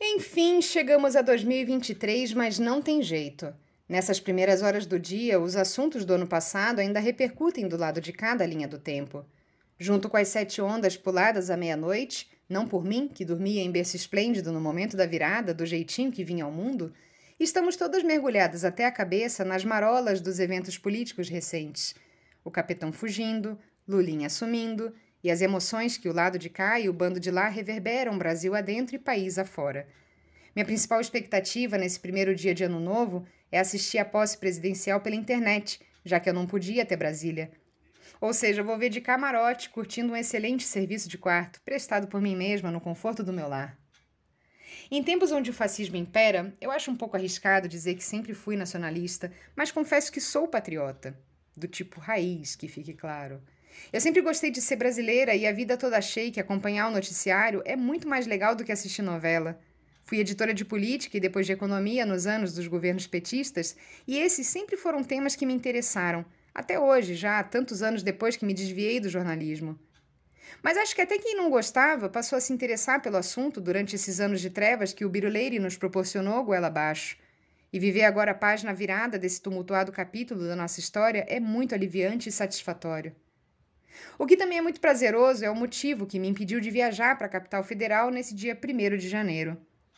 Enfim, chegamos a 2023, mas não tem jeito. Nessas primeiras horas do dia, os assuntos do ano passado ainda repercutem do lado de cada linha do tempo. Junto com as sete ondas puladas à meia-noite, não por mim, que dormia em berço esplêndido no momento da virada, do jeitinho que vinha ao mundo, estamos todas mergulhadas até a cabeça nas marolas dos eventos políticos recentes. O capitão fugindo, Lulinha assumindo, e as emoções que o lado de cá e o bando de lá reverberam Brasil adentro e país afora. Minha principal expectativa nesse primeiro dia de Ano Novo é assistir a posse presidencial pela internet, já que eu não podia até Brasília. Ou seja, vou ver de camarote, curtindo um excelente serviço de quarto, prestado por mim mesma no conforto do meu lar. Em tempos onde o fascismo impera, eu acho um pouco arriscado dizer que sempre fui nacionalista, mas confesso que sou patriota. Do tipo raiz, que fique claro. Eu sempre gostei de ser brasileira e a vida toda achei que acompanhar o noticiário é muito mais legal do que assistir novela. Fui editora de política e depois de economia nos anos dos governos petistas, e esses sempre foram temas que me interessaram, até hoje, já tantos anos depois que me desviei do jornalismo. Mas acho que até quem não gostava passou a se interessar pelo assunto durante esses anos de trevas que o Biruleire nos proporcionou goela abaixo. E viver agora a página virada desse tumultuado capítulo da nossa história é muito aliviante e satisfatório. O que também é muito prazeroso é o motivo que me impediu de viajar para a capital federal nesse dia 1 de janeiro.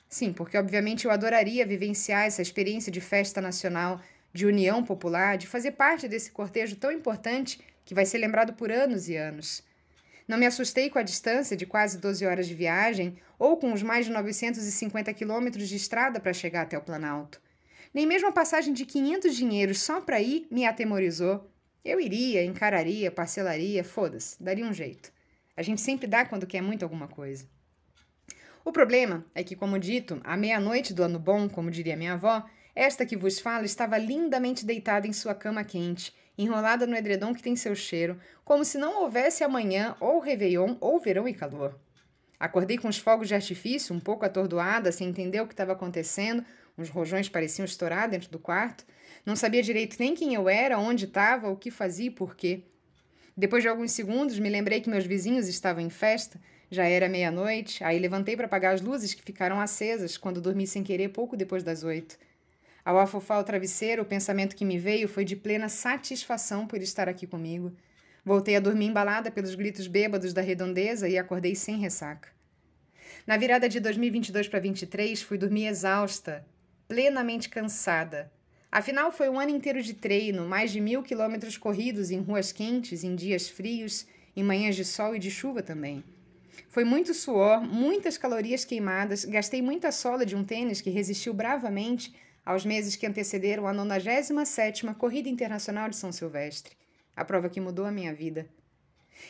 Sim, porque obviamente eu adoraria vivenciar essa experiência de festa nacional, de união popular, de fazer parte desse cortejo tão importante que vai ser lembrado por anos e anos. Não me assustei com a distância de quase 12 horas de viagem ou com os mais de 950 quilômetros de estrada para chegar até o Planalto. Nem mesmo a passagem de 500 dinheiros só para ir me atemorizou. Eu iria, encararia, parcelaria, foda-se, daria um jeito. A gente sempre dá quando quer muito alguma coisa. O problema é que, como dito, à meia-noite do ano bom, como diria minha avó, esta que vos fala estava lindamente deitada em sua cama quente, enrolada no edredom que tem seu cheiro, como se não houvesse amanhã ou Réveillon ou verão e calor. Acordei com os fogos de artifício, um pouco atordoada, sem entender o que estava acontecendo, uns rojões pareciam estourar dentro do quarto, não sabia direito nem quem eu era, onde estava, o que fazia e por quê. Depois de alguns segundos, me lembrei que meus vizinhos estavam em festa. Já era meia-noite, aí levantei para apagar as luzes que ficaram acesas quando dormi sem querer pouco depois das oito. Ao afofar o travesseiro, o pensamento que me veio foi de plena satisfação por estar aqui comigo. Voltei a dormir embalada pelos gritos bêbados da redondeza e acordei sem ressaca. Na virada de 2022 para 23, fui dormir exausta, plenamente cansada, Afinal, foi um ano inteiro de treino, mais de mil quilômetros corridos em ruas quentes, em dias frios, em manhãs de sol e de chuva também. Foi muito suor, muitas calorias queimadas, gastei muita sola de um tênis que resistiu bravamente aos meses que antecederam a 97ª Corrida Internacional de São Silvestre, a prova que mudou a minha vida.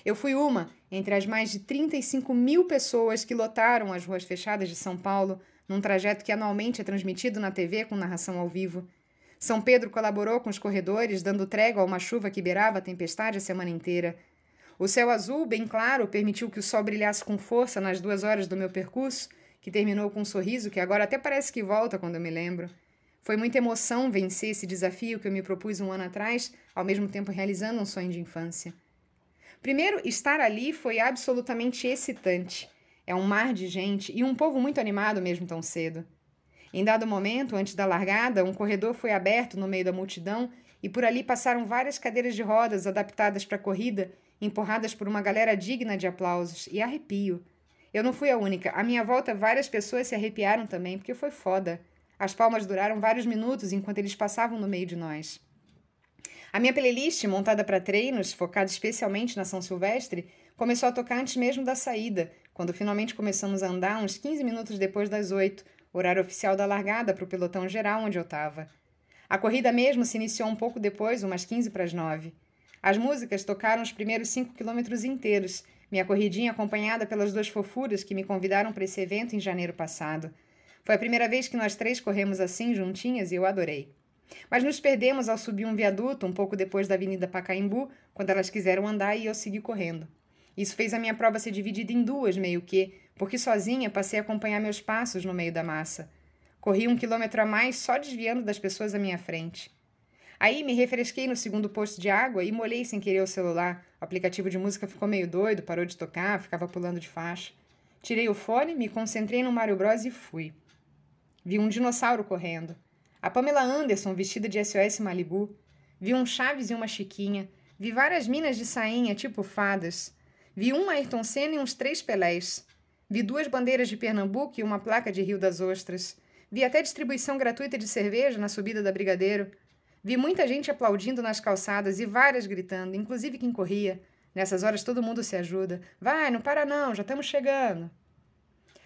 Eu fui uma entre as mais de 35 mil pessoas que lotaram as ruas fechadas de São Paulo num trajeto que anualmente é transmitido na TV com narração ao vivo. São Pedro colaborou com os corredores, dando trégua a uma chuva que beirava a tempestade a semana inteira. O céu azul, bem claro, permitiu que o sol brilhasse com força nas duas horas do meu percurso, que terminou com um sorriso que agora até parece que volta quando eu me lembro. Foi muita emoção vencer esse desafio que eu me propus um ano atrás, ao mesmo tempo realizando um sonho de infância. Primeiro, estar ali foi absolutamente excitante. É um mar de gente e um povo muito animado mesmo tão cedo. Em dado momento, antes da largada, um corredor foi aberto no meio da multidão e por ali passaram várias cadeiras de rodas adaptadas para a corrida, empurradas por uma galera digna de aplausos e arrepio. Eu não fui a única. À minha volta, várias pessoas se arrepiaram também, porque foi foda. As palmas duraram vários minutos enquanto eles passavam no meio de nós. A minha playlist, montada para treinos, focada especialmente na São Silvestre, começou a tocar antes mesmo da saída, quando finalmente começamos a andar uns 15 minutos depois das oito, horário oficial da largada para o pelotão geral onde eu estava. A corrida mesmo se iniciou um pouco depois, umas 15 para as 9. As músicas tocaram os primeiros 5 quilômetros inteiros, minha corridinha acompanhada pelas duas fofuras que me convidaram para esse evento em janeiro passado. Foi a primeira vez que nós três corremos assim, juntinhas, e eu adorei. Mas nos perdemos ao subir um viaduto um pouco depois da Avenida Pacaembu, quando elas quiseram andar e eu segui correndo. Isso fez a minha prova ser dividida em duas, meio que, porque sozinha passei a acompanhar meus passos no meio da massa. Corri um quilômetro a mais só desviando das pessoas à minha frente. Aí me refresquei no segundo posto de água e molhei sem querer o celular. O aplicativo de música ficou meio doido, parou de tocar, ficava pulando de faixa. Tirei o fone, me concentrei no Mario Bros e fui. Vi um dinossauro correndo. A Pamela Anderson vestida de SOS Malibu. Vi um Chaves e uma Chiquinha. Vi várias minas de sainha, tipo fadas. Vi um Ayrton Senna e uns três Pelés. Vi duas bandeiras de Pernambuco e uma placa de Rio das Ostras. Vi até distribuição gratuita de cerveja na subida da Brigadeiro. Vi muita gente aplaudindo nas calçadas e várias gritando, inclusive quem corria. Nessas horas todo mundo se ajuda. Vai, não para não, já estamos chegando.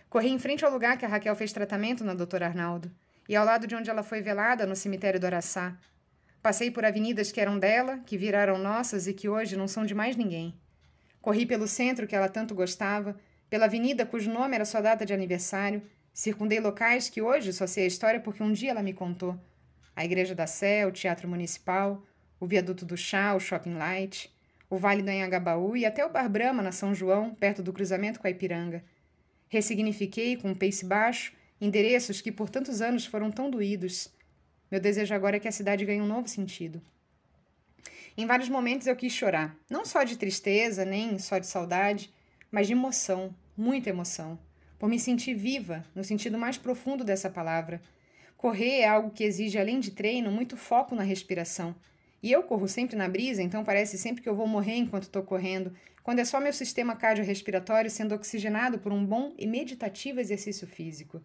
Corri em frente ao lugar que a Raquel fez tratamento na doutora Arnaldo e ao lado de onde ela foi velada, no cemitério do Araçá. Passei por avenidas que eram dela, que viraram nossas e que hoje não são de mais ninguém. Corri pelo centro que ela tanto gostava, pela avenida cujo nome era sua data de aniversário, circundei locais que hoje só sei a história porque um dia ela me contou a Igreja da Sé, o Teatro Municipal, o Viaduto do Chá, o Shopping Light, o Vale do Anhangabaú e até o Bar Brahma, na São João, perto do cruzamento com a Ipiranga. Ressignifiquei, com um pace baixo, endereços que por tantos anos foram tão doídos. Meu desejo agora é que a cidade ganhe um novo sentido. Em vários momentos eu quis chorar, não só de tristeza, nem só de saudade, mas de emoção, muita emoção, por me sentir viva, no sentido mais profundo dessa palavra, Correr é algo que exige, além de treino, muito foco na respiração. E eu corro sempre na brisa, então parece sempre que eu vou morrer enquanto estou correndo, quando é só meu sistema cardiorrespiratório sendo oxigenado por um bom e meditativo exercício físico.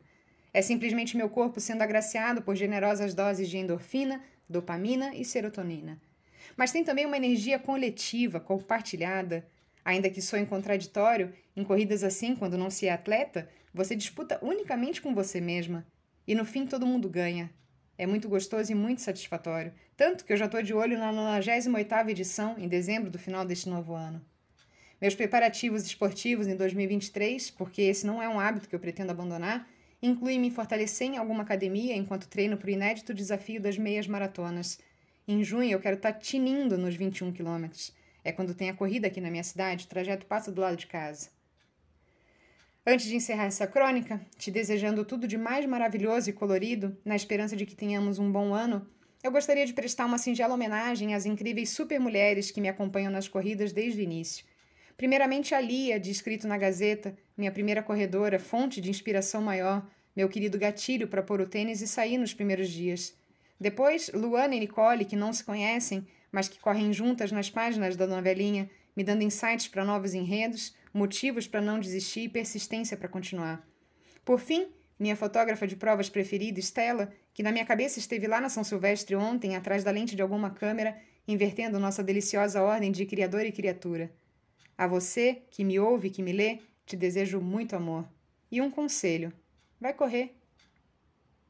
É simplesmente meu corpo sendo agraciado por generosas doses de endorfina, dopamina e serotonina. Mas tem também uma energia coletiva, compartilhada. Ainda que soe contraditório, em corridas assim, quando não se é atleta, você disputa unicamente com você mesma. E no fim todo mundo ganha. É muito gostoso e muito satisfatório. Tanto que eu já estou de olho na 98ª edição, em dezembro do final deste novo ano. Meus preparativos esportivos em 2023, porque esse não é um hábito que eu pretendo abandonar, incluem me fortalecer em alguma academia enquanto treino para o inédito desafio das meias maratonas. Em junho eu quero estar tá tinindo nos 21 quilômetros. É quando tem a corrida aqui na minha cidade, o trajeto passa do lado de casa. Antes de encerrar essa crônica, te desejando tudo de mais maravilhoso e colorido, na esperança de que tenhamos um bom ano, eu gostaria de prestar uma singela homenagem às incríveis supermulheres que me acompanham nas corridas desde o início. Primeiramente a Lia, de escrito na Gazeta, minha primeira corredora, fonte de inspiração maior, meu querido gatilho para pôr o tênis e sair nos primeiros dias. Depois, Luana e Nicole, que não se conhecem, mas que correm juntas nas páginas da novelinha, me dando insights para novos enredos, motivos para não desistir e persistência para continuar. Por fim, minha fotógrafa de provas preferida, Stella, que na minha cabeça esteve lá na São Silvestre ontem, atrás da lente de alguma câmera, invertendo nossa deliciosa ordem de criador e criatura. A você, que me ouve e que me lê, te desejo muito amor. E um conselho: vai correr.